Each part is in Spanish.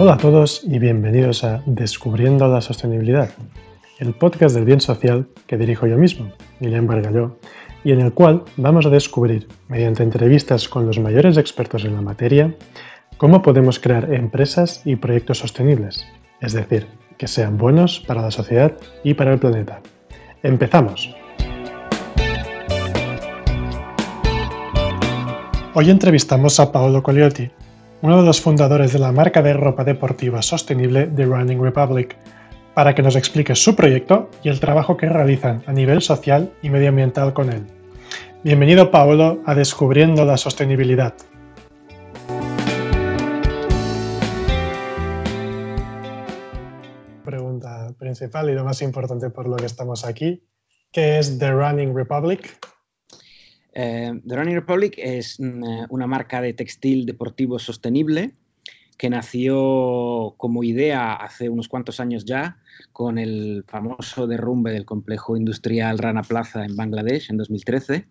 Hola a todos y bienvenidos a Descubriendo la Sostenibilidad, el podcast del bien social que dirijo yo mismo, Guillem Bargalló, y en el cual vamos a descubrir, mediante entrevistas con los mayores expertos en la materia, cómo podemos crear empresas y proyectos sostenibles, es decir, que sean buenos para la sociedad y para el planeta. ¡Empezamos! Hoy entrevistamos a Paolo Coliotti, uno de los fundadores de la marca de ropa deportiva sostenible The Running Republic, para que nos explique su proyecto y el trabajo que realizan a nivel social y medioambiental con él. Bienvenido Paolo a Descubriendo la Sostenibilidad. Pregunta principal y lo más importante por lo que estamos aquí, ¿qué es The Running Republic? Eh, The Running Republic es mm, eh, una marca de textil deportivo sostenible que nació como idea hace unos cuantos años ya con el famoso derrumbe del complejo industrial Rana Plaza en Bangladesh en 2013,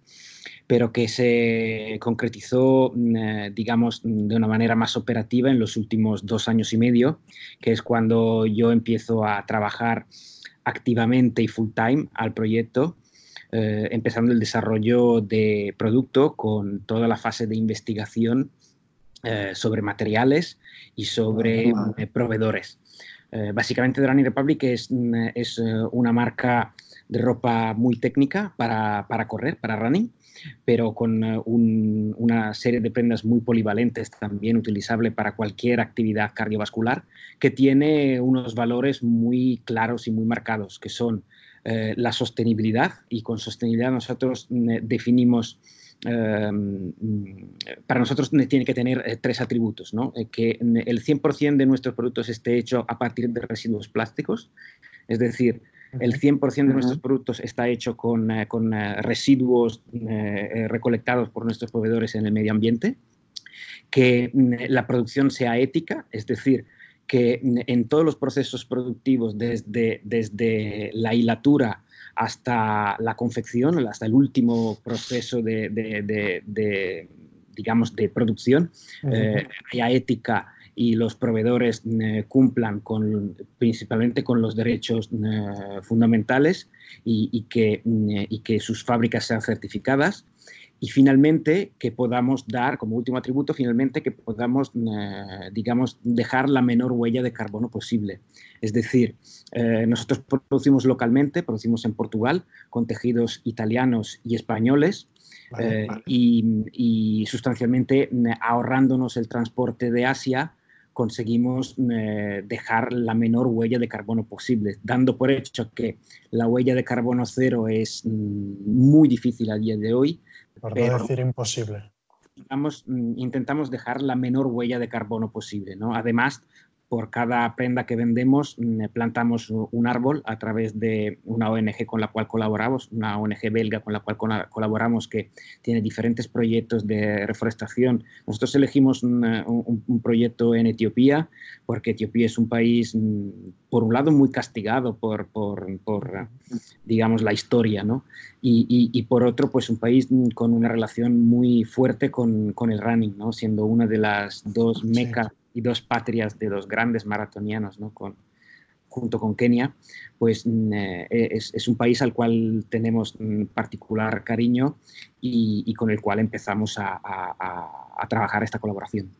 pero que se concretizó, mm, eh, digamos, de una manera más operativa en los últimos dos años y medio, que es cuando yo empiezo a trabajar activamente y full time al proyecto eh, empezando el desarrollo de producto con toda la fase de investigación eh, sobre materiales y sobre eh, proveedores. básicamente, Running Republic es, mm, es una marca de ropa muy técnica para, para correr, para running, pero con una serie de prendas muy polivalentes, también utilizable para cualquier actividad cardiovascular, que tiene unos valores muy claros y muy marcados, que son eh, la sostenibilidad y con sostenibilidad nosotros eh, definimos, eh, mm, para nosotros tiene que tener tres atributos, ¿no? que el 100% de nuestros productos esté hecho a partir de residuos plásticos, es decir, el 100% de nuestros productos está hecho con, con residuos recolectados por nuestros proveedores en el medio ambiente, que la producción sea ética, es decir, que en todos los procesos productivos, desde, desde la hilatura hasta la confección, hasta el último proceso de, digamos, de producción, eh, haya ética y los proveedores eh, cumplan con, principalmente con los derechos eh, fundamentales y, que, y que sus fábricas sean certificadas y finalmente que podamos dar, como último atributo, finalmente que podamos, eh, digamos, dejar la menor huella de carbono posible. Es decir, eh, nosotros producimos localmente, producimos en Portugal con tejidos italianos y españoles. Eh, y, y, sustancialmente ahorrándonos el transporte de Asia, conseguimos dejar la menor huella de carbono posible, dando por hecho que la huella de carbono cero es mm, muy difícil a día de hoy, por no decir imposible. Mm, intentamos dejar la menor huella de carbono posible. ¿no? Además, por cada prenda que vendemos mm, plantamos un árbol a través de una ONG con la cual colaboramos, una ONG belga con la cual colaboramos que tiene diferentes proyectos de reforestación. Nosotros elegimos un, proyecto en Etiopía porque Etiopía es un país, mm, por un lado, muy castigado por, por, digamos, la historia, ¿no? Y, y, por otro, pues un país mm, con una relación muy fuerte con, con el running, ¿no? Siendo una de las dos mecas y dos patrias de los grandes maratonianos, ¿no? Con, junto con Kenia, pues mm, eh, es, un país al cual tenemos mm, particular cariño y, con el cual empezamos a, trabajar esta colaboración.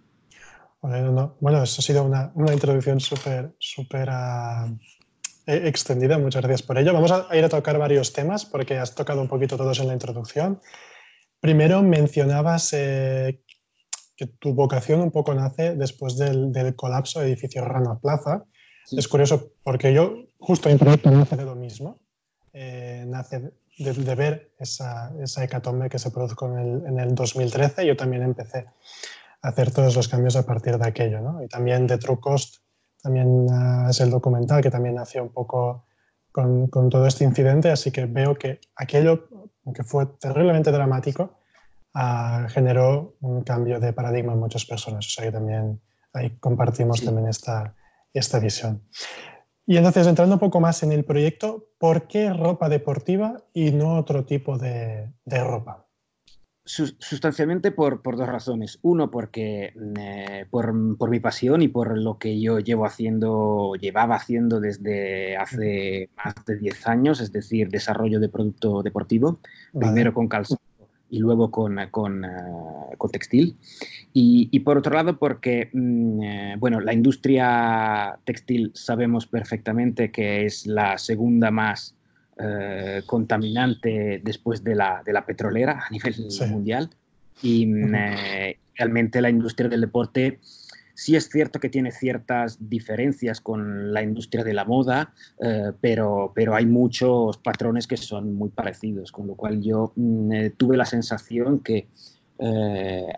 Bueno, eso ha sido una, introducción súper súper ah, e, extendida, muchas gracias por ello. Vamos a ir a tocar varios temas porque has tocado un poquito todos en la introducción. Primero mencionabas eh, que tu vocación un poco nace después del, del colapso del edificio Rana Plaza. Es curioso porque yo, justo en proyecto, nace de lo mismo. Eh, nace de, ver esa, esa, hecatombe que se produjo en el, en el 2013. Yo también empecé a hacer todos los cambios a partir de aquello. ¿no? Y también de True Cost, también uh, es el documental que también nació un poco con, con, todo este incidente. Así que veo que aquello, aunque fue terriblemente dramático, generó un cambio de paradigma en muchas personas. O sea que también ahí compartimos también esta, esta visión. Y entonces, entrando un poco más en el proyecto, ¿por qué ropa deportiva y no otro tipo de, de ropa? Sustancialmente por, dos razones. Uno, porque eh, por, mi pasión y por lo que yo llevo haciendo, llevaba haciendo desde hace más de 10 años, es decir, desarrollo de producto deportivo, primero con calzado y luego con, con, eh, textil. Y, por otro lado, porque mm, eh, bueno, la industria textil sabemos perfectamente que es la segunda más eh, contaminante después de la, de la, petrolera a nivel mundial. Y mm, eh, realmente la industria del deporte sí es cierto que tiene ciertas diferencias con la industria de la moda, eh, pero, pero hay muchos patrones que son muy parecidos, con lo cual yo mm, tuve la sensación que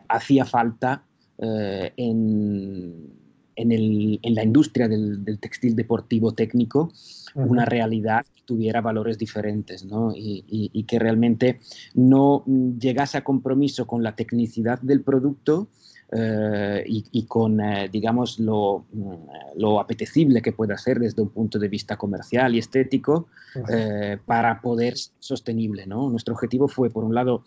hacía falta en, en, el, en, la industria del, del textil deportivo técnico una realidad que tuviera valores diferentes ¿no? y, que realmente no llegase a compromiso con la tecnicidad del producto eh, y, con, eh, digamos, lo, lo, apetecible que pueda ser desde un punto de vista comercial y estético eh, para poder ser sostenible. ¿no? Nuestro objetivo fue, por un lado,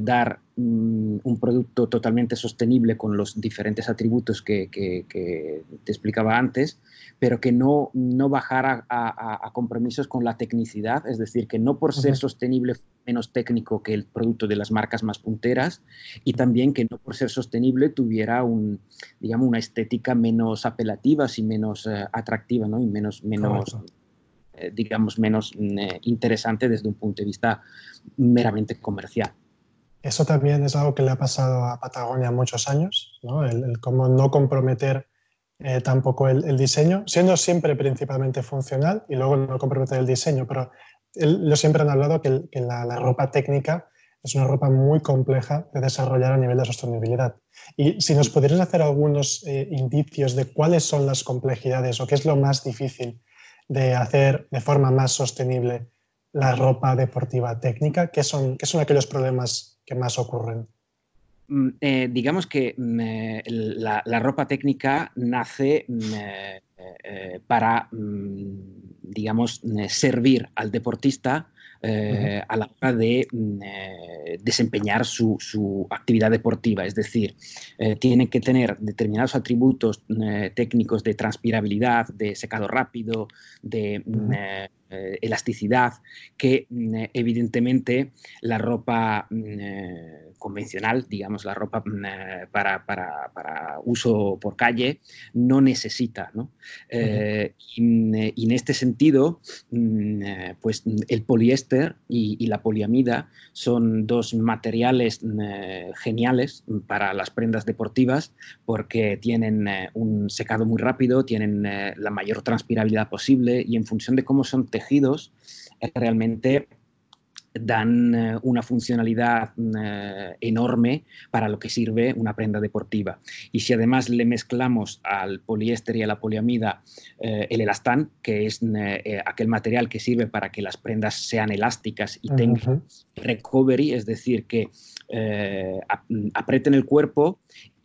dar mm, un producto totalmente sostenible con los diferentes atributos que, que, que te explicaba antes, pero que no, no bajara a, compromisos con la tecnicidad, es decir, que no por ser sostenible menos técnico que el producto de las marcas más punteras y también que no por ser sostenible tuviera un, digamos, una estética menos apelativa y menos eh, atractiva ¿no? y menos, menos eh, digamos, menos mm, eh, interesante desde un punto de vista meramente comercial. Eso también es algo que le ha pasado a Patagonia muchos años, ¿no? el, el cómo no comprometer eh, tampoco el, diseño, siendo siempre principalmente funcional y luego no comprometer el diseño, pero ellos siempre han hablado que, la, ropa técnica es una ropa muy compleja de desarrollar a nivel de sostenibilidad. Y si nos pudieras hacer algunos eh, indicios de cuáles son las complejidades o qué es lo más difícil de hacer de forma más sostenible la ropa deportiva técnica, ¿qué son, qué son aquellos problemas que más ocurren? Mm, eh, digamos que mm, eh, la, ropa técnica nace mm, eh, para, digamos, servir al deportista a la hora de desempeñar su, actividad deportiva. Es decir, tiene que tener determinados atributos técnicos de transpirabilidad, de secado rápido, de elasticidad, que evidentemente la ropa convencional, digamos, la ropa mm, eh, para, para, uso por calle, no necesita. ¿no? Eh, mm, eh, y, en este sentido, mm, pues el poliéster y, la poliamida son dos materiales geniales para las prendas deportivas porque tienen un secado muy rápido, tienen la mayor transpirabilidad posible y en función de cómo son tejidos, realmente dan eh, una funcionalidad eh, enorme para lo que sirve una prenda deportiva. Y si además le mezclamos al poliéster y a la poliamida eh, el elastán, que es aquel material que sirve para que las prendas sean elásticas y tengan recovery, es decir, que aprieten el cuerpo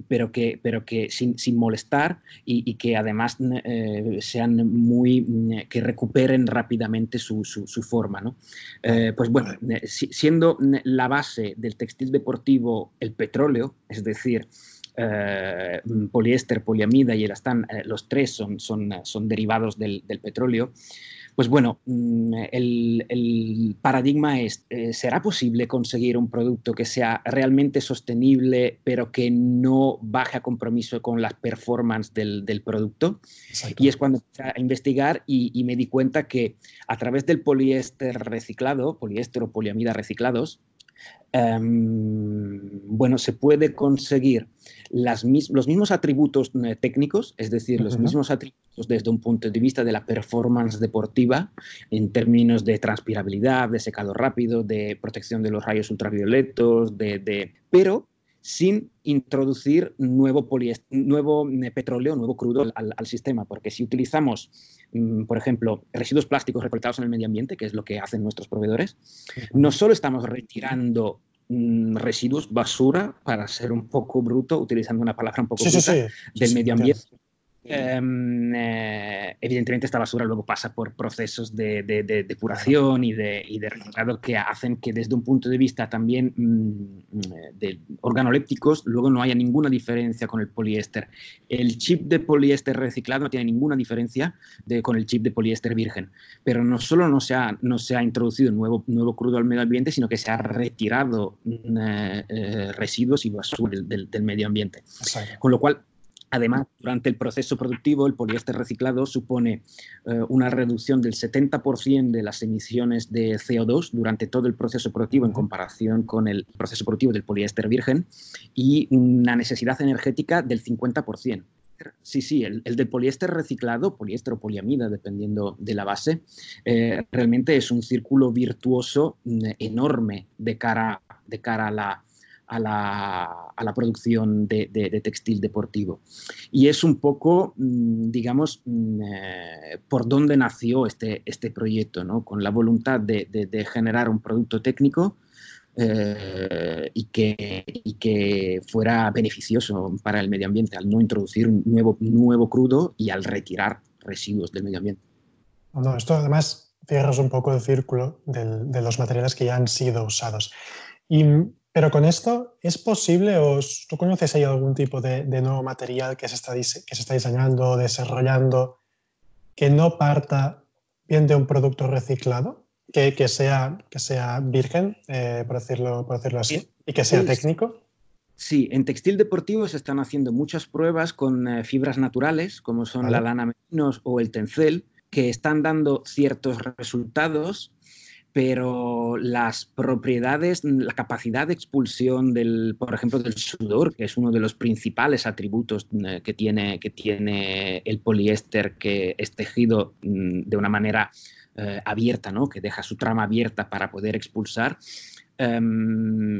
pero que, pero que sin, sin molestar y, que además eh, sean muy, que recuperen rápidamente su, su, forma. ¿no? Eh, pues bueno, eh, siendo la base del textil deportivo el petróleo, es decir, poliéster, poliamida y elastán, los tres son, son, son derivados del, del petróleo, pues bueno, mm, el, paradigma es, eh, ¿será posible conseguir un producto que sea realmente sostenible, pero que no baje a compromiso con las performance del, producto? Y es cuando empecé a investigar y, me di cuenta que a través del poliéster reciclado, poliéster o poliamida reciclados, em, bueno, se puede conseguir las los mismos atributos eh, técnicos, es decir, los mismos atributos desde un punto de vista de la performance deportiva, en términos de transpirabilidad, de secado rápido, de protección de los rayos ultravioletos, de, pero sin introducir nuevo, nuevo eh, petróleo, nuevo crudo al, sistema, porque si utilizamos, mm, por ejemplo, residuos plásticos recolectados en el medio ambiente, que es lo que hacen nuestros proveedores, no solo estamos retirando Mm, residuos, basura, para ser un poco bruto, utilizando una palabra un poco bruta, del medio ambiente. Eh, evidentemente esta basura luego pasa por procesos de, depuración y de, y de reciclado que hacen que desde un punto de vista también mm, organolépticos, luego no haya ninguna diferencia con el poliéster. El chip de poliéster reciclado no tiene ninguna diferencia con el chip de poliéster virgen. Pero no solo no se ha, no se ha introducido nuevo, nuevo crudo al medio ambiente, sino que se ha retirado eh, eh, residuos y basura del, medio ambiente. Con lo cual, Además, durante el proceso productivo, el poliéster reciclado supone eh, una reducción del 70% de las emisiones de CO2 durante todo el proceso productivo en comparación con el proceso productivo del poliéster virgen y una necesidad energética del 50%. Sí, sí, el, del poliéster reciclado, poliéster o poliamida, dependiendo de la base, eh, realmente es un círculo virtuoso mm, enorme de cara, de cara a la, a la, producción de, textil deportivo. Y es un poco, mm, digamos, mm, eh, por dónde nació este, este proyecto, ¿no? con la voluntad de, generar un producto técnico eh, y, que, que fuera beneficioso para el medio ambiente al no introducir un nuevo, nuevo crudo y al retirar residuos del medio ambiente. No, esto además cierras un poco el círculo de los materiales que ya han sido usados. Y pero con esto, ¿es posible o tú conoces ahí algún tipo de, nuevo material que se, está, que se está diseñando, desarrollando, que no parta bien de un producto reciclado, que, que sea, que sea virgen, eh, por, decirlo, por decirlo así, y que sea técnico? Sí, en textil deportivo se están haciendo muchas pruebas con eh, fibras naturales, como son la lana merinos o el tencel, que están dando ciertos resultados pero las propiedades, la capacidad de expulsión del, por ejemplo, del sudor, que es uno de los principales atributos eh, que tiene, que tiene el poliéster, que es tejido mm, de una manera eh, abierta, ¿no? que deja su trama abierta para poder expulsar, em,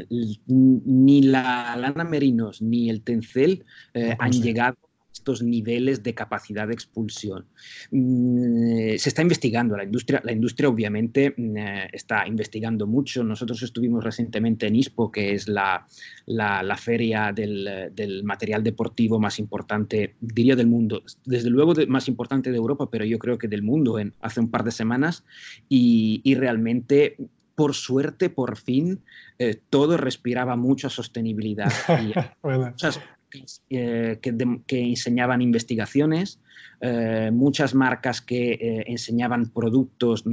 ni la lana merinos ni el tencel eh, han llegado estos niveles de capacidad de expulsión. Mm, se está investigando, la industria, la industria obviamente mm, está investigando mucho. Nosotros estuvimos recientemente en ISPO, que es la, la, feria del, del, material deportivo más importante, diría del mundo, desde luego más importante de Europa, pero yo creo que del mundo en, hace un par de semanas, y, y realmente por suerte, por fin, eh, todo respiraba mucha sostenibilidad. Y muchas, eh, que, enseñaban investigaciones, eh, muchas marcas que eh, enseñaban productos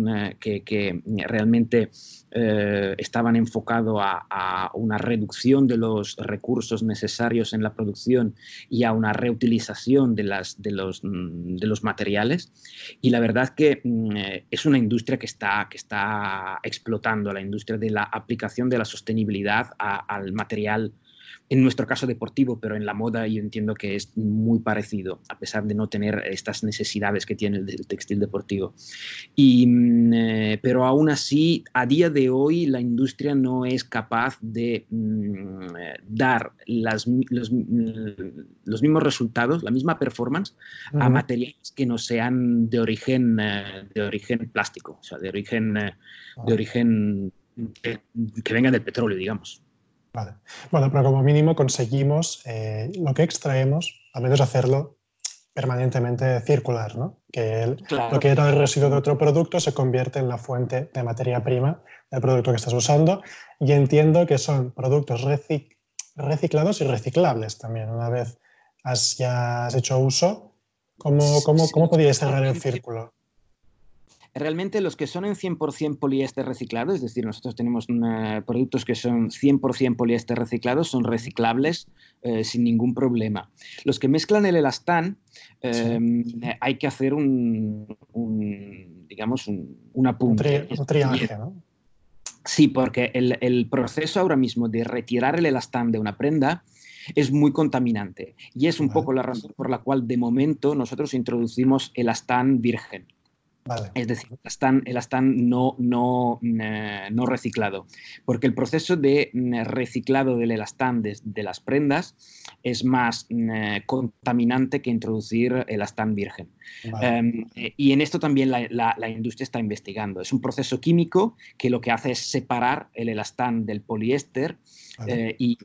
que, realmente estaban enfocados a, una reducción de los recursos necesarios en la producción y a una reutilización de, las, de, los, mm, de los materiales. Y la verdad que mm, es una industria que está, que está explotando, la industria de la aplicación de la sostenibilidad al material en nuestro caso deportivo, pero en la moda yo entiendo que es muy parecido, a pesar de no tener estas necesidades que tiene el, textil deportivo. Y, mm, eh, pero aún así, a día de hoy, la industria no es capaz de mm, dar las, los, mismos resultados, la misma performance a materiales que no sean de origen, eh, de origen plástico, o sea, de origen, eh, de origen que, que venga del petróleo, digamos. Bueno, pero como mínimo conseguimos eh, lo que extraemos, al menos hacerlo permanentemente circular, ¿no? Que lo que era el residuo de otro producto se convierte en la fuente de materia prima del producto que estás usando y entiendo que son productos reciclados y reciclables también. Una vez has, ya has hecho uso, ¿cómo, cómo, cómo podíais cerrar el círculo? Realmente los que son en 100% poliéster reciclado, es decir, nosotros tenemos productos que son 100% poliéster reciclado, son reciclables eh, sin ningún problema. Los que mezclan el elastán, em, hay que hacer un, digamos, un, una punta. Un, triaje, ¿no? Sí, porque el, el, proceso ahora mismo de retirar el elastán de una prenda es muy contaminante y es un poco la razón por la cual de momento nosotros introducimos el elastán virgen. Es decir, el astán no, no, eh, no reciclado. Porque el proceso de mm, reciclado del elastán de, las prendas es más eh, contaminante que introducir el astán virgen. Em, eh, y en esto también la, industria está investigando. Es un proceso químico que lo que hace es separar el elastán del poliéster y,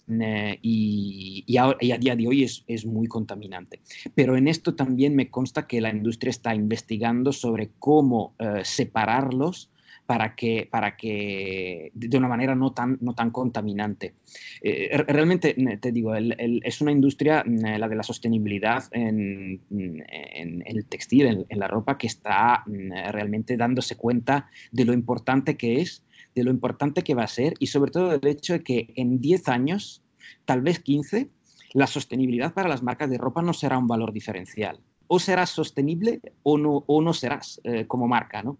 y, a, día de hoy es, es muy contaminante. Pero en esto también me consta que la industria está investigando sobre cómo cómo eh, separarlos para que, para que de una manera no tan, no tan contaminante. Eh, realmente, te digo, es una industria, la de la sostenibilidad en, el textil, en, la ropa, que está realmente dándose cuenta de lo importante que es, de lo importante que va a ser y sobre todo del hecho de que en 10 años, tal vez 15, la sostenibilidad para las marcas de ropa no será un valor diferencial. O serás sostenible o no, o no serás eh, como marca, ¿no?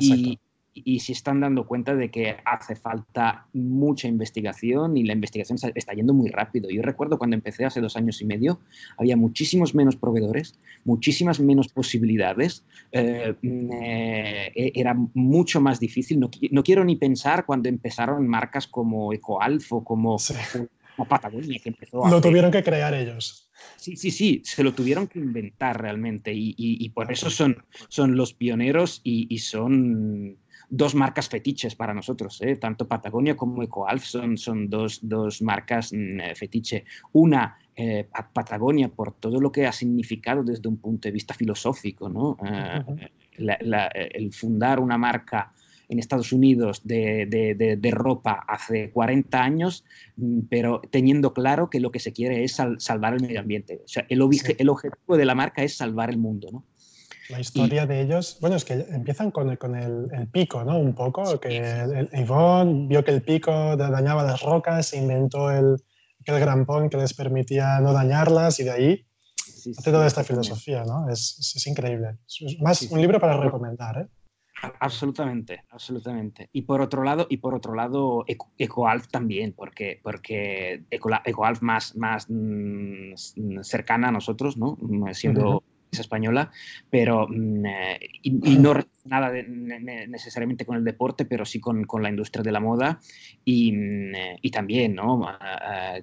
Y, y se están dando cuenta de que hace falta mucha investigación y la investigación está yendo muy rápido. Yo recuerdo cuando empecé hace dos años y medio, había muchísimos menos proveedores, muchísimas menos posibilidades, eh, eh, e-, era mucho más difícil. No, no, quiero ni pensar cuando empezaron marcas como EcoAlf o como, Patagonia, que empezó Lo tuvieron que crear ellos. Sí, sí, sí, se lo tuvieron que inventar realmente y, y, por eso son, son los pioneros y, y son dos marcas fetiches para nosotros, ¿eh? tanto Patagonia como EcoAlf son, son dos, dos marcas mm, eh, fetiche. Una, eh, Patagonia, por todo lo que ha significado desde un punto de vista filosófico, ¿no? el fundar una marca en Estados Unidos de, de, de, ropa hace 40 años, mm, pero teniendo claro que lo que se quiere es salvar el medio ambiente. O sea, el, el objetivo de la marca es salvar el mundo, ¿no? La historia de ellos, bueno, es que empiezan con, el, con el, el pico, ¿no? Un poco, que el, Yvonne vio que el pico dañaba las rocas, inventó el, el grampón que les permitía no dañarlas y de ahí hace toda esta filosofía, ¿no? Es, es, increíble. Es más un libro para recomendar, ¿eh? Absolutamente, absolutamente. Y por otro lado, y por otro lado, EcoAlf también, porque, porque EcoAlf más, más mm, cercana a nosotros, ¿no? Siendo española, pero mm, eh, y, no nada necesariamente con el deporte, pero sí con, con la industria de la moda y, mm, eh, y también, ¿no?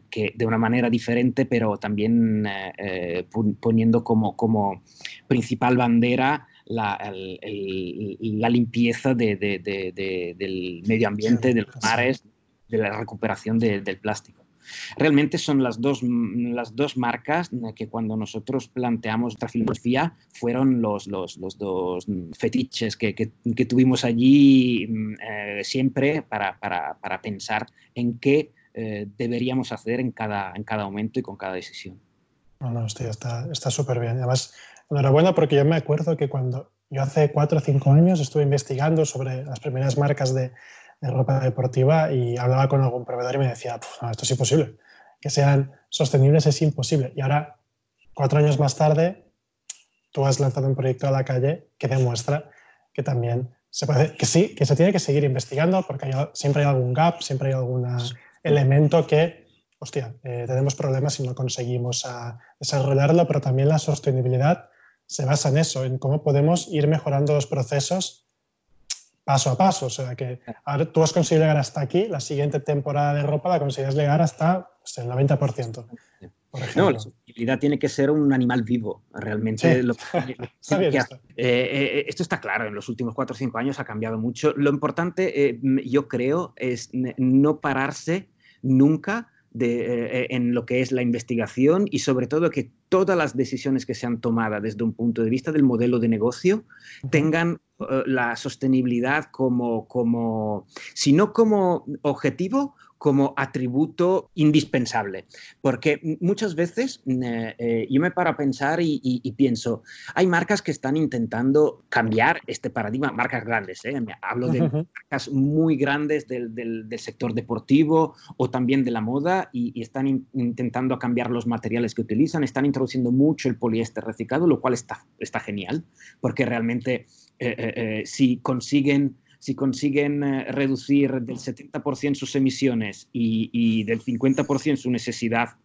que de una manera diferente, pero también eh, poniendo como, como principal bandera la, la limpieza de, de, del medio ambiente, de los mares, de la recuperación del plástico. Realmente son las dos, las dos marcas que cuando nosotros planteamos esta filosofía fueron los, los, los dos fetiches que, que, tuvimos allí mm, eh, siempre para, para, para, pensar en qué eh, deberíamos hacer en cada, en cada momento y con cada decisión. No, no, hostia, está súper bien. Además, enhorabuena porque yo me acuerdo que cuando yo hace cuatro o cinco años estuve investigando sobre las primeras marcas de, de ropa deportiva y hablaba con algún proveedor y me decía, esto es imposible, que sean sostenibles es imposible. Y ahora, cuatro años más tarde, tú has lanzado un proyecto a la calle que demuestra que también se puede, que sí, que se tiene que seguir investigando porque siempre hay algún gap, siempre hay algún elemento que, hostia, eh, tenemos problemas y no conseguimos a desarrollarlo, pero también la sostenibilidad se basa en eso, en cómo podemos ir mejorando los procesos paso a paso. O sea que ahora tú has conseguido llegar hasta aquí, la siguiente temporada de ropa la consigues llegar hasta pues, el 90%. no, la sostenibilidad tiene que ser un animal vivo, realmente. esto. esto está claro, en los últimos 4 o 5 años ha cambiado mucho. Lo importante, eh, yo creo, es no pararse nunca de, eh, en lo que es la investigación y sobre todo que todas las decisiones que sean tomadas desde un punto de vista del modelo de negocio tengan eh, la sostenibilidad como, como, si no como objetivo, como atributo indispensable. Porque muchas veces eh, eh, yo me paro a pensar y, pienso, hay marcas que están intentando cambiar este paradigma, marcas grandes, ¿eh? hablo de marcas muy grandes del, del, sector deportivo o también de la moda y, están intentando cambiar los materiales que utilizan, están introduciendo mucho el poliéster reciclado, lo cual está, está genial, porque realmente si consiguen si consiguen eh, reducir del 70% sus emisiones y, del 50% su necesidad,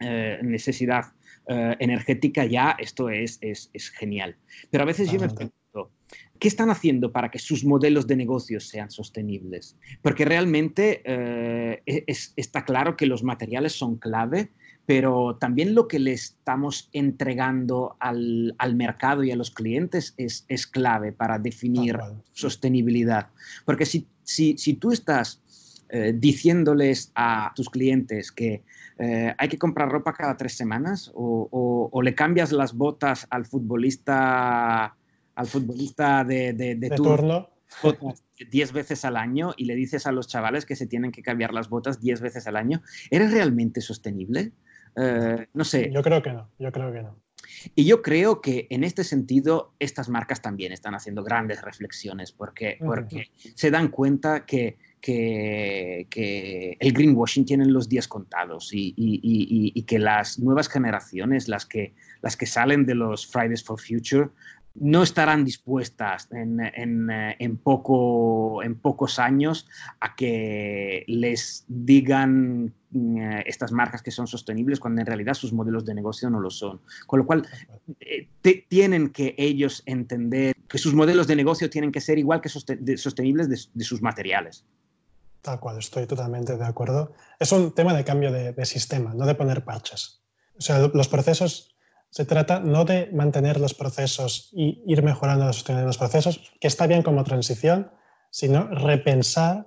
eh, necesidad eh, energética, ya esto es, es, genial. Pero a veces yo me pregunto, ¿qué están haciendo para que sus modelos de negocios sean sostenibles? Porque realmente e, está claro que los materiales son clave, pero también lo que le estamos entregando al, mercado y a los clientes es, clave para definir sostenibilidad. Porque si, si, tú estás eh, diciéndoles a tus clientes que eh, hay que comprar ropa cada tres semanas o, le cambias las botas al futbolista al futbolista de, de, turno, botas 10 veces al año y le dices a los chavales que se tienen que cambiar las botas 10 veces al año, ¿eres realmente sostenible? Eh, no sé. Yo creo que no, yo creo que no. Y yo creo que en este sentido estas marcas también están haciendo grandes reflexiones porque, porque se dan cuenta que, que, que, el greenwashing tiene los días contados y, y, y, que las nuevas generaciones, las que, las que salen de los Fridays for Future, no estarán dispuestas en, en, en, poco, en pocos años a que les digan eh, estas marcas que son sostenibles cuando en realidad sus modelos de negocio no lo son. Con lo cual, eh, tienen que ellos entender que sus modelos de negocio tienen que ser igual que sostenibles de, sus materiales. Tal cual, estoy totalmente de acuerdo. Es un tema de cambio de, de sistema, no de poner parches. O sea, los procesos se trata no de mantener los procesos y ir mejorando los procesos, que está bien como transición, sino repensar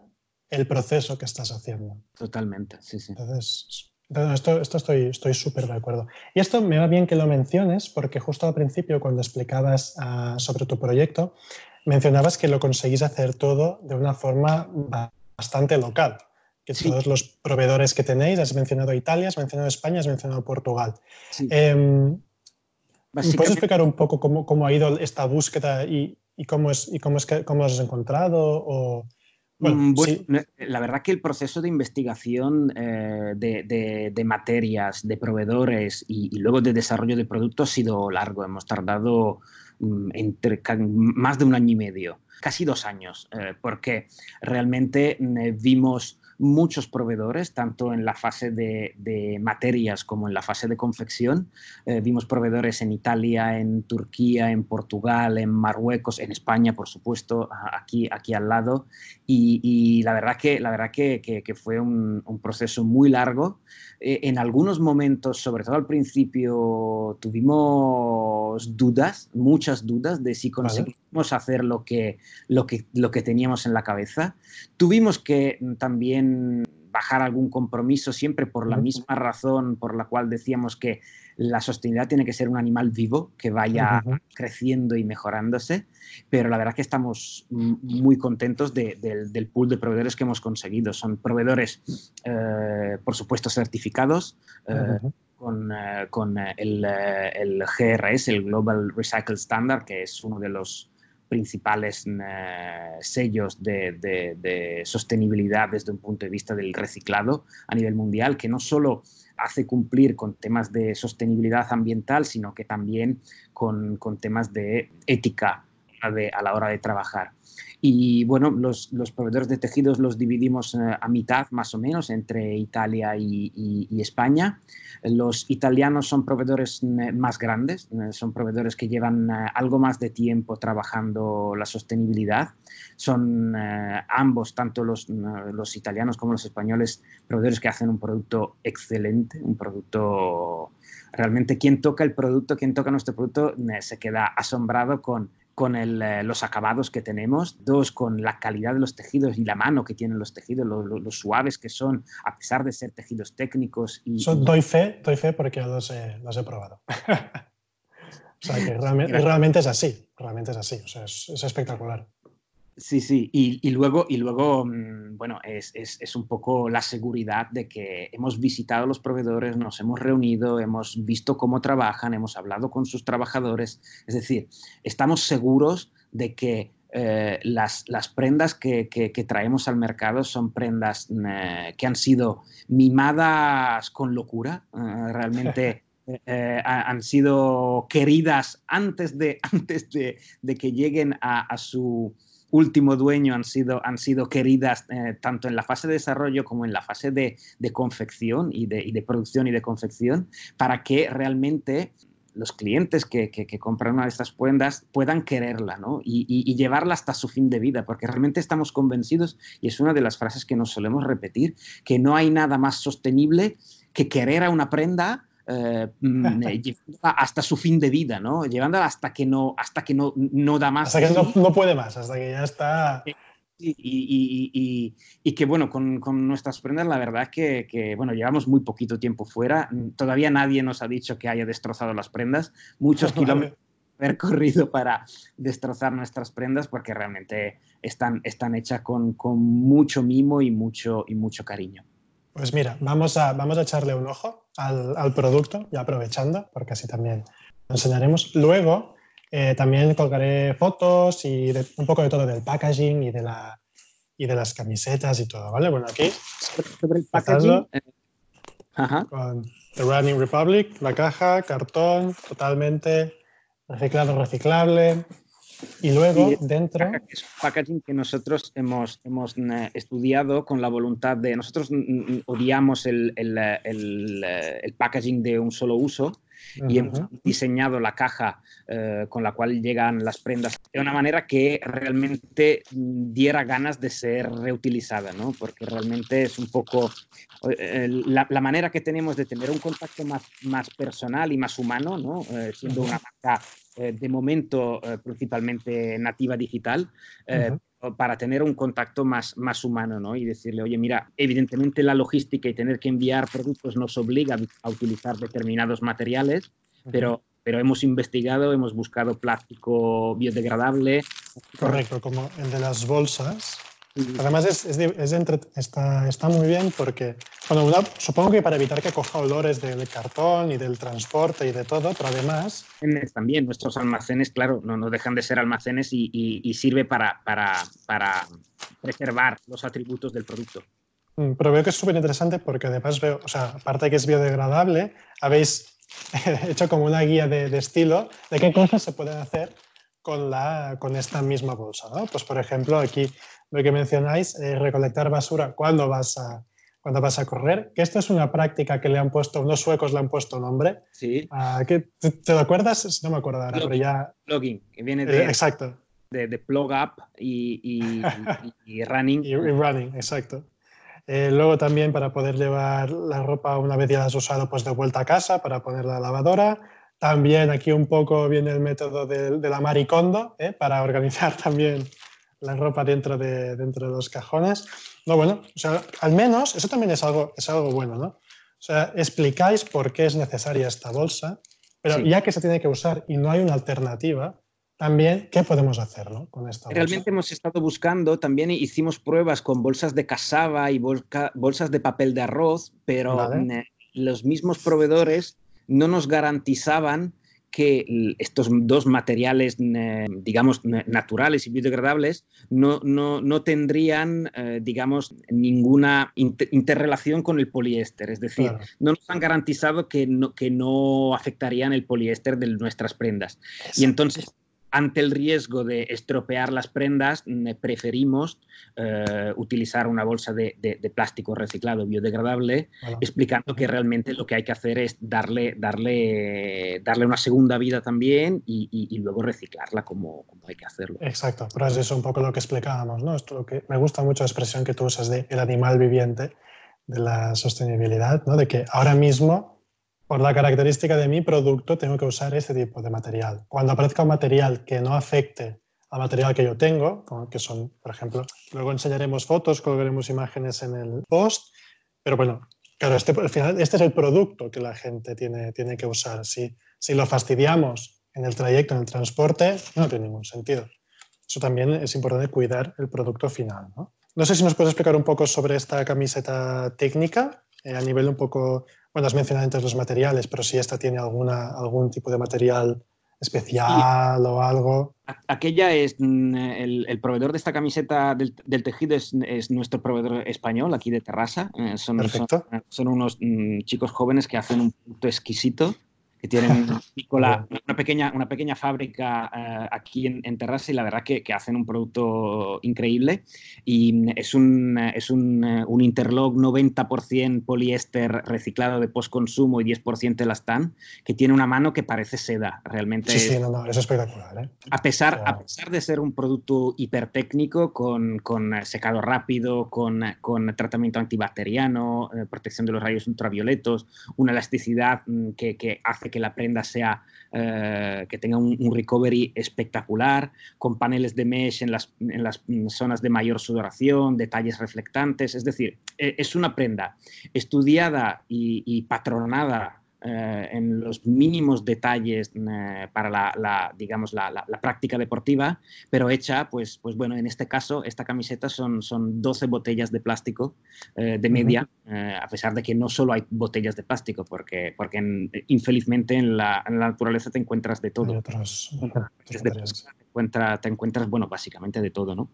el proceso que estás haciendo. Totalmente, sí, sí. Entonces, esto, esto estoy súper de acuerdo. Y esto me va bien que lo menciones porque justo al principio, cuando explicabas ah, sobre tu proyecto, mencionabas que lo conseguís hacer todo de una forma bastante local. Que todos los proveedores que tenéis, has mencionado Italia, has mencionado España, has mencionado Portugal. Sí. Em, ¿Puedes explicar un poco cómo, cómo, ha ido esta búsqueda y, y cómo, es, y cómo, es que, cómo has encontrado? O, bueno, mm, La verdad que el proceso de investigación eh, de, de, de, materias, de proveedores y, y, luego de desarrollo de productos ha sido largo. Hemos tardado um, entre, más de un año y medio, casi dos años, eh, porque realmente eh, vimos muchos proveedores, tanto en la fase de, materias como en la fase de confección. Eh, vimos proveedores en Italia, en Turquía, en Portugal, en Marruecos, en España, por supuesto, aquí, aquí al lado. Y, la verdad que, la verdad que, fue un, proceso muy largo. Eh, en algunos momentos, sobre todo al principio, tuvimos dudas, muchas dudas de si conseguimos hacer lo que, lo, que, lo que teníamos en la cabeza. Tuvimos que también bajar algún compromiso siempre por la misma razón por la cual decíamos que la sostenibilidad tiene que ser un animal vivo que vaya creciendo y mejorándose, pero la verdad que estamos muy contentos del pool de proveedores que hemos conseguido. Son proveedores, eh, por supuesto, certificados. Eh, con, eh, con el, el, GRS, el Global Recycle Standard, que es uno de los principales sellos de, de, de, sostenibilidad desde un punto de vista del reciclado a nivel mundial, que no solo hace cumplir con temas de sostenibilidad ambiental, sino que también con temas de ética a la hora de trabajar. Y bueno, los, los, proveedores de tejidos los dividimos eh, a mitad más o menos entre Italia y, España. Los italianos son proveedores eh, más grandes, eh, son proveedores que llevan algo más de tiempo trabajando la sostenibilidad. Son ambos, tanto los, los italianos como los españoles, proveedores que hacen un producto excelente, un producto realmente quien toca el producto, quien toca nuestro producto, se queda asombrado con con eh, los acabados que tenemos, dos, con la calidad de los tejidos y la mano que tienen los tejidos, lo, suaves que son, a pesar de ser tejidos técnicos. Y, doy, fe, doy fe porque los, los he probado. o sea, que realmente, es así, realmente es así, o sea, es espectacular. Sí, sí, y, luego, y luego mm, bueno, es, un poco la seguridad de que hemos visitado los proveedores, nos hemos reunido, hemos visto cómo trabajan, hemos hablado con sus trabajadores, es decir, estamos seguros de que eh, las, prendas que, traemos al mercado son prendas eh, que han sido mimadas con locura, eh, realmente. han sido queridas antes de, antes de, que lleguen a su, último dueño han sido, han sido queridas eh, tanto en la fase de desarrollo como en la fase de, confección y de, producción y de confección para que realmente los clientes que, compran una de estas prendas puedan quererla ¿no? y, llevarla hasta su fin de vida, porque realmente estamos convencidos, y es una de las frases que nos solemos repetir, que no hay nada más sostenible que querer a una prenda eh, eh, hasta su fin de vida, ¿no? Llevándola hasta que no, hasta que no, no da más. Hasta que no, puede más, hasta que ya está. Y, y, y, y, que bueno, con, con, nuestras prendas la verdad que, que, bueno, llevamos muy poquito tiempo fuera, todavía nadie nos ha dicho que haya destrozado las prendas, muchos kilómetros haber corrido para destrozar nuestras prendas porque realmente están, están hechas con, con, mucho mimo y mucho, y mucho cariño. Pues mira, vamos a, vamos a echarle un ojo al, al producto, ya aprovechando, porque así también lo enseñaremos. Luego eh, también colgaré fotos y un poco de todo del packaging y de, la, y de las camisetas y todo, ¿vale? Bueno, aquí sobre el packaging. Eh, con The Running Republic, la caja, cartón, totalmente reciclado, reciclable. Y luego dentro... Es un packaging que nosotros hemos, hemos eh, estudiado con la voluntad de... Nosotros odiamos el, el, el, el packaging de un solo uso y hemos diseñado la caja eh, con la cual llegan las prendas de una manera que realmente diera ganas de ser reutilizada, ¿no? porque realmente es un poco eh, la, la, manera que tenemos de tener un contacto más, más personal y más humano, ¿no? Eh, siendo una marca de momento principalmente nativa digital para tener un contacto más, más humano, ¿no? Y decirle, oye, mira, evidentemente la logística y tener que enviar productos nos obliga a utilizar determinados materiales, pero, pero hemos investigado, hemos buscado plástico biodegradable. Correcto, como el de las bolsas, Además es, es, está, está, muy bien porque, bueno, supongo que para evitar que coja olores del cartón y del transporte y de todo, pero además... También nuestros almacenes, claro, no, no dejan de ser almacenes y, y, sirve para, para, para, preservar los atributos del producto. Mm, pero veo que es súper interesante porque además veo, o sea, aparte de que es biodegradable, habéis hecho como una guía de, de estilo de qué cosas se pueden hacer con, la, con esta misma bolsa. ¿no? Pues por ejemplo, aquí lo que mencionáis, eh, recolectar basura cuando vas, a, cuando vas a correr, que esto es una práctica que le han puesto, unos suecos le han puesto nombre. Sí. Ah, ¿te, ¿te, lo acuerdas? No me acuerdo ahora, pero ya... Plugin, que viene de... Eh, exacto. De, de, plug up y, y, y, running. y, running, exacto. Eh, luego también para poder llevar la ropa una vez ya la has usado, pues de vuelta a casa para ponerla a la lavadora. También aquí un poco viene el método de, de la maricondo, ¿eh? para organizar también la ropa dentro de, dentro de los cajones. No, bueno, o sea, al menos eso también es algo, es algo bueno, ¿no? O sea, explicáis por qué es necesaria esta bolsa, pero ya que se tiene que usar y no hay una alternativa, también, ¿qué podemos hacer ¿no? con esta bolsa? Realmente hemos estado buscando, también hicimos pruebas con bolsas de casaba y bolsas de papel de arroz, pero vale. Eh, los mismos proveedores no nos garantizaban que estos dos materiales, digamos, naturales y biodegradables no, no, no tendrían, eh, digamos, ninguna inter interrelación con el poliéster. Es decir, claro. no nos han garantizado que no, que no afectarían el poliéster de nuestras prendas. Exacto. Y entonces ante el riesgo de estropear las prendas, preferimos eh, utilizar una bolsa de, de, de, plástico reciclado biodegradable, bueno. explicando que realmente lo que hay que hacer es darle, darle, darle una segunda vida también y, y, y luego reciclarla como, como, hay que hacerlo. Exacto, pero es eso un poco lo que explicábamos, ¿no? Esto lo que me gusta mucho la expresión que tú usas de el animal viviente, de la sostenibilidad, ¿no? De que ahora mismo por la característica de mi producto tengo que usar este tipo de material. Cuando aparezca un material que no afecte al material que yo tengo, que son, por ejemplo, luego enseñaremos fotos, colgaremos imágenes en el post, pero bueno, claro, este, al final este es el producto que la gente tiene, tiene que usar. Si, si lo fastidiamos en el trayecto, en el transporte, no tiene ningún sentido. Eso también es importante cuidar el producto final. ¿no? no sé si nos puedes explicar un poco sobre esta camiseta técnica, eh, a nivel un poco bueno, has mencionado antes los materiales, pero si esta tiene alguna, algún tipo de material especial o algo. Aquella es mm, el, el, proveedor de esta camiseta del, del tejido es, es, nuestro proveedor español aquí de Terrassa. Eh, son, son, son, unos mm, chicos jóvenes que hacen un producto exquisito que tienen una, una, pequeña, una pequeña fábrica uh, aquí en, en, Terrassa y la verdad que, que, hacen un producto increíble. Y es un, es un, un interlock 90% poliéster reciclado de postconsumo y 10% elastán, que tiene una mano que parece seda. Realmente sí, sí, no, no, es espectacular. ¿eh? A, pesar, a pesar de ser un producto hipertécnico, con, con secado rápido, con, con tratamiento antibacteriano, eh, protección de los rayos ultravioletos, una elasticidad mm, que, que hace que la prenda sea, eh, que tenga un, recovery espectacular, con paneles de mesh en las, en las, zonas de mayor sudoración, detalles reflectantes, es decir, eh, es una prenda estudiada y patronada eh, en los mínimos detalles eh, para la, digamos, la, práctica deportiva, pero hecha, pues, pues bueno, en este caso, esta camiseta son, son 12 botellas de plástico eh, de media, a pesar de que no solo hay botellas de plástico, porque, porque infelizmente en la, naturaleza te encuentras de todo te encuentras, bueno, básicamente de todo, ¿no?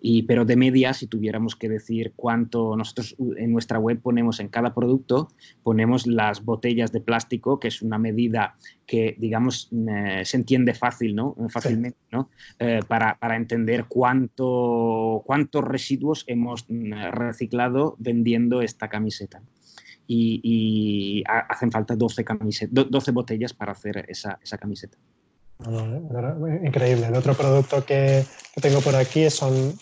Y, pero de media, si tuviéramos que decir cuánto nosotros en nuestra web ponemos en cada producto, ponemos las botellas de plástico, que es una medida que, digamos, eh, se entiende fácil, ¿no? Fácilmente, ¿no? Eh, para, para, entender cuánto, cuántos residuos hemos mm, reciclado vendiendo esta camiseta. Y, hacen falta 12, 12 botellas para hacer esa, esa camiseta. Increíble. El otro producto que, tengo por aquí son,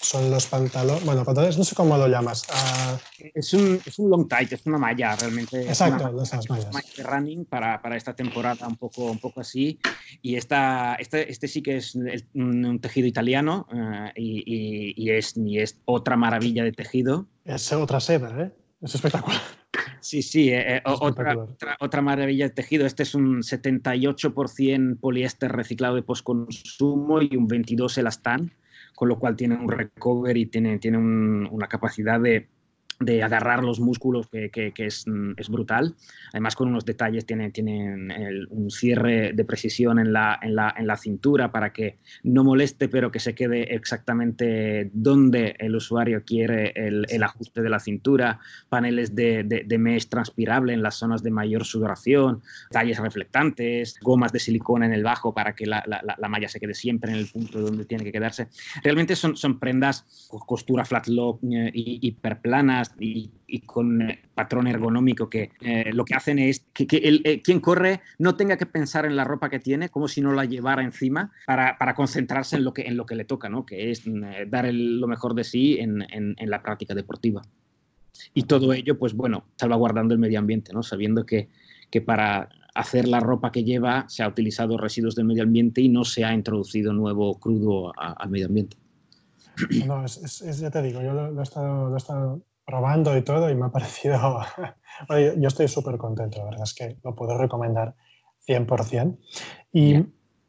son los pantalones. Bueno, pantalones, no sé cómo lo llamas. Ah, es, un, es, un, long tight, es una malla realmente. Exacto, una, esas mallas. Malla de running para, para, esta temporada un poco, un poco así. Y esta, este, este sí que es un, tejido italiano eh, y, y, es, y es otra maravilla de tejido. Es otra seda, ¿eh? Es espectacular. Sí, sí, eh, eh, otra, otra, maravilla de tejido. Este es un 78% poliéster reciclado de postconsumo y un 22% elastán, con lo cual tiene un recovery, tiene, tiene una capacidad de, de agarrar los músculos que, que, es, mm, es, brutal. Además con unos detalles, tienen, tienen un cierre de precisión en la, en, la, en la, cintura para que no moleste, pero que se quede exactamente donde el usuario quiere el, el ajuste de la cintura, paneles de, de, de, mesh transpirable en las zonas de mayor sudoración, detalles reflectantes, gomas de silicona en el bajo para que la, la, la, malla se quede siempre en el punto donde tiene que quedarse. Realmente son, son prendas costura flat lock eh, hiperplanas, y, con eh, patrón ergonómico que eh, lo que hacen es que, el, eh, quien corre no tenga que pensar en la ropa que tiene como si no la llevara encima para, para concentrarse en lo, que, en lo que le toca, ¿no? que es dar lo mejor de sí en, en, en, la práctica deportiva. Y todo ello, pues bueno, salvaguardando el medio ambiente, ¿no? sabiendo que, que para hacer la ropa que lleva se ha utilizado residuos del medio ambiente y no se ha introducido nuevo crudo al medio ambiente. No, es, es, ya te digo, yo lo, he estado, lo, he estado, probando y todo y me ha parecido, yo estoy súper contento, la verdad es que lo puedo recomendar 100%. Y,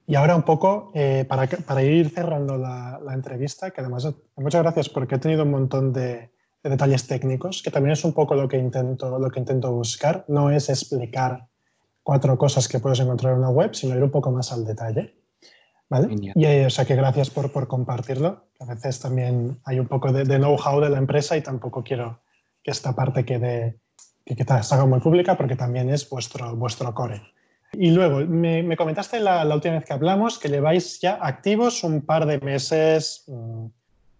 y ahora un poco, eh, para, para, ir cerrando la, la, entrevista, que además muchas gracias porque he tenido un montón de, de, detalles técnicos, que también es un poco lo que, intento, lo que intento buscar, no es explicar cuatro cosas que puedes encontrar en una web, sino ir un poco más al detalle. Y eh, o sea que gracias por, por compartirlo. A veces también hay un poco de, know-how de la empresa y tampoco quiero que esta parte quede que, que salga muy pública porque también es vuestro, vuestro core. Y luego, me, me comentaste la, la, última vez que hablamos que lleváis ya activos un par de meses mm,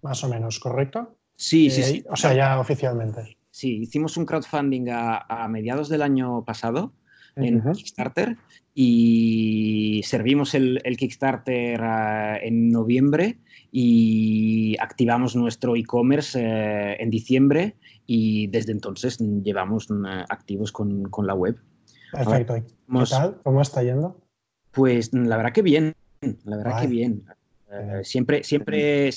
más o menos, ¿correcto? Sí, sí, eh, sí. O sea, ya oficialmente. Sí, hicimos un crowdfunding a, a mediados del año pasado en Kickstarter y servimos el, Kickstarter ah, en noviembre y activamos nuestro e-commerce eh, en diciembre y desde entonces llevamos mm, activos con, la web. Perfecto. ¿Qué tal? ¿Cómo está yendo? Pues la verdad que bien, la verdad que bien. Eh, siempre, siempre,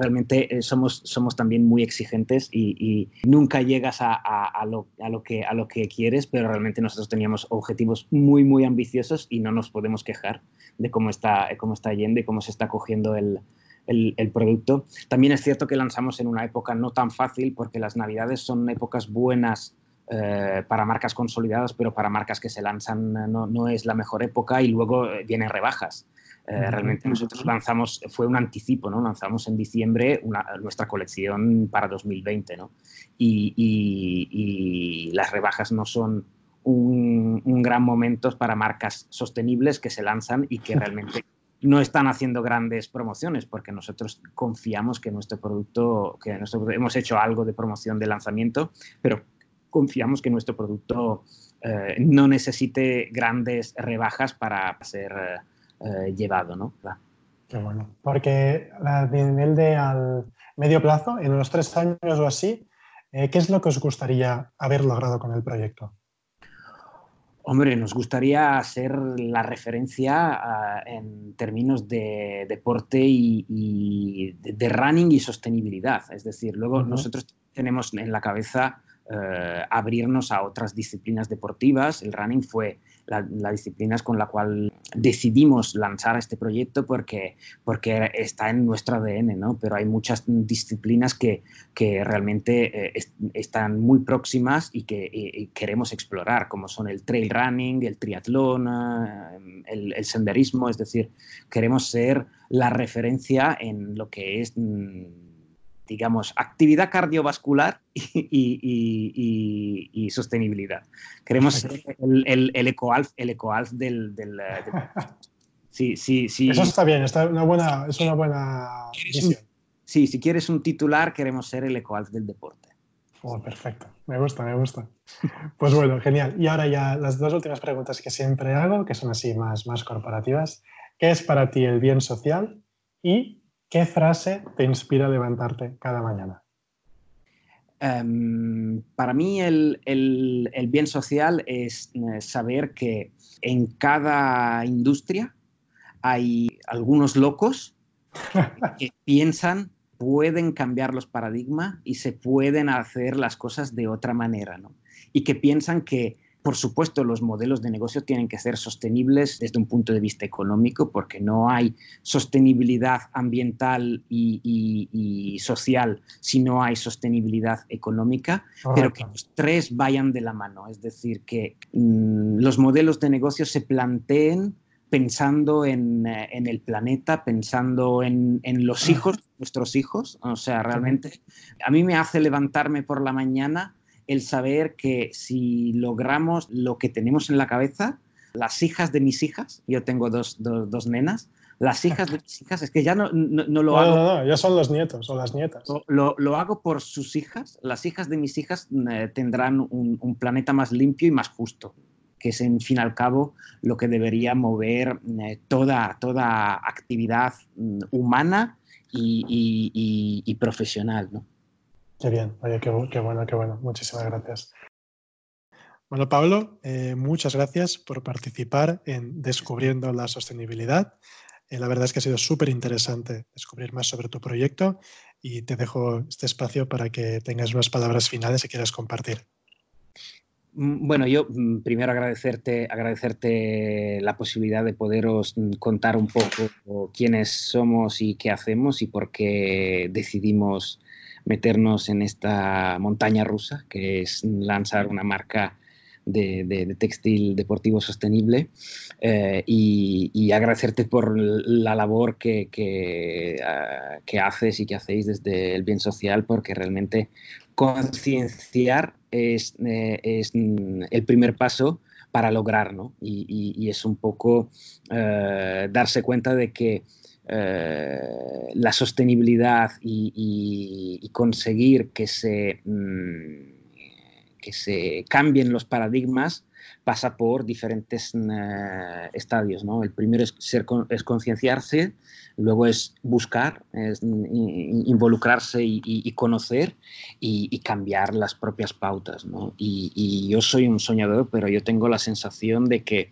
realmente eh, somos, somos también muy exigentes y, nunca llegas a, a, lo, a, lo, que, a lo que quieres, pero realmente nosotros teníamos objetivos muy, muy ambiciosos y no nos podemos quejar de cómo está, cómo está yendo y cómo se está cogiendo el, el, producto. También es cierto que lanzamos en una época no tan fácil porque las navidades son épocas buenas eh, para marcas consolidadas, pero para marcas que se lanzan no, no es la mejor época y luego vienen rebajas. Eh, realmente nosotros lanzamos, fue un anticipo, ¿no? Lanzamos en diciembre nuestra colección para 2020, ¿no? Y, y, las rebajas no son un, gran momento para marcas sostenibles que se lanzan y que realmente no están haciendo grandes promociones porque nosotros confiamos que nuestro producto, que nosotros hemos hecho algo de promoción de lanzamiento, pero confiamos que nuestro producto eh, no necesite grandes rebajas para ser... Eh, llevado, ¿no? Qué bueno. Porque a nivel de al medio plazo, en unos tres años o así, eh, ¿qué es lo que os gustaría haber logrado con el proyecto? Hombre, nos gustaría ser la referencia ah, en términos de deporte y, de, running y sostenibilidad. Es decir, luego nosotros tenemos en la cabeza eh, abrirnos a otras disciplinas deportivas. El running fue la, disciplina con la cual decidimos lanzar este proyecto porque, porque está en nuestro ADN, ¿no? pero hay muchas disciplinas que, que realmente eh, están muy próximas y que queremos explorar, como son el trail running, el triatlón, eh, el, el senderismo, es decir, queremos ser la referencia en lo que es mm, digamos, actividad cardiovascular y, sostenibilidad. Queremos ser el, el, el ecoalf, el del... del, sí, sí, sí. Eso está bien, está una buena, es una buena visión. Sí, si quieres un titular, queremos ser el ecoalf del deporte. Oh, perfecto, me gusta, me gusta. Pues bueno, genial. Y ahora ya las dos últimas preguntas que siempre hago, que son así más, más corporativas. ¿Qué es para ti el bien social y ¿Qué frase te inspira a levantarte cada mañana? Em, para mí el, bien social es eh, saber que en cada industria hay algunos locos que piensan, pueden cambiar los paradigmas y se pueden hacer las cosas de otra manera, ¿no? Y que piensan que por supuesto, los modelos de negocio tienen que ser sostenibles desde un punto de vista económico, porque no hay sostenibilidad ambiental y, social si no hay sostenibilidad económica, pero que los tres vayan de la mano. Es decir, que mm, los modelos de negocio se planteen pensando en, eh, el planeta, pensando en, en, los hijos, nuestros hijos. O sea, realmente a mí me hace levantarme por la mañana el saber que si logramos lo que tenemos en la cabeza, las hijas de mis hijas, yo tengo dos, nenas, las hijas de mis hijas, es que ya no, lo hago. No, no, ya son los nietos o las nietas. Lo, hago por sus hijas. Las hijas de mis hijas eh, tendrán un, planeta más limpio y más justo, que es en fin al cabo lo que debería mover eh, toda, toda actividad mm, humana y, y profesional. ¿no? Qué bien, oye, qué, bueno, qué bueno. Muchísimas gracias. Bueno, Pablo, eh, muchas gracias por participar en Descubriendo la Sostenibilidad. Eh, la verdad es que ha sido súper interesante descubrir más sobre tu proyecto y te dejo este espacio para que tengas unas palabras finales y quieras compartir. Mm, bueno, yo mm, primero agradecerte, agradecerte la posibilidad de poderos mm, contar un poco quiénes somos y qué hacemos y por qué decidimos meternos en esta montaña rusa, que es lanzar una marca de, textil deportivo sostenible eh, y, agradecerte por la labor que, ah, que, haces y que hacéis desde el bien social, porque realmente concienciar es, eh, es, el primer paso para lograr, ¿no? y, es un poco eh, darse cuenta de que eh, la sostenibilidad y, conseguir que se, mm, que se cambien los paradigmas pasa por diferentes eh, estadios. ¿no? El primero es, ser, es concienciarse, luego es buscar, involucrarse y, conocer y, cambiar las propias pautas. ¿no? Y, yo soy un soñador, pero yo tengo la sensación de que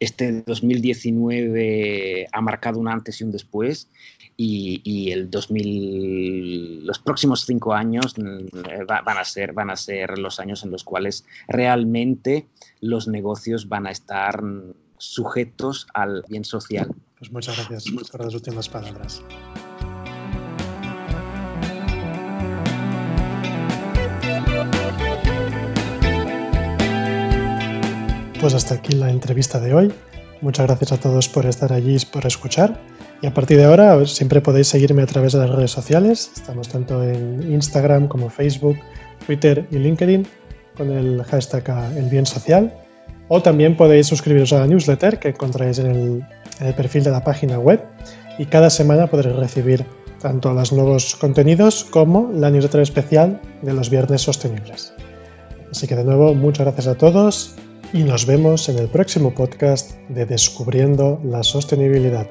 este 2019 ha marcado un antes y un después y, el 2000, los próximos cinco años mm, van a, ser, van a ser los años en los cuales realmente los negocios van a estar sujetos al bien social. Pues muchas gracias por las últimas palabras. Pues hasta aquí la entrevista de hoy. Muchas gracias a todos por estar allí y por escuchar. Y a partir de ahora siempre podéis seguirme a través de las redes sociales. Estamos tanto en Instagram como Facebook, Twitter y LinkedIn con el hashtag El Social. O también podéis suscribiros a la newsletter que encontráis en el, perfil de la página web y cada semana podréis recibir tanto los nuevos contenidos como la newsletter especial de los viernes sostenibles. Así que de nuevo, muchas gracias a todos y nos vemos en el próximo podcast de Descubriendo la Sostenibilidad.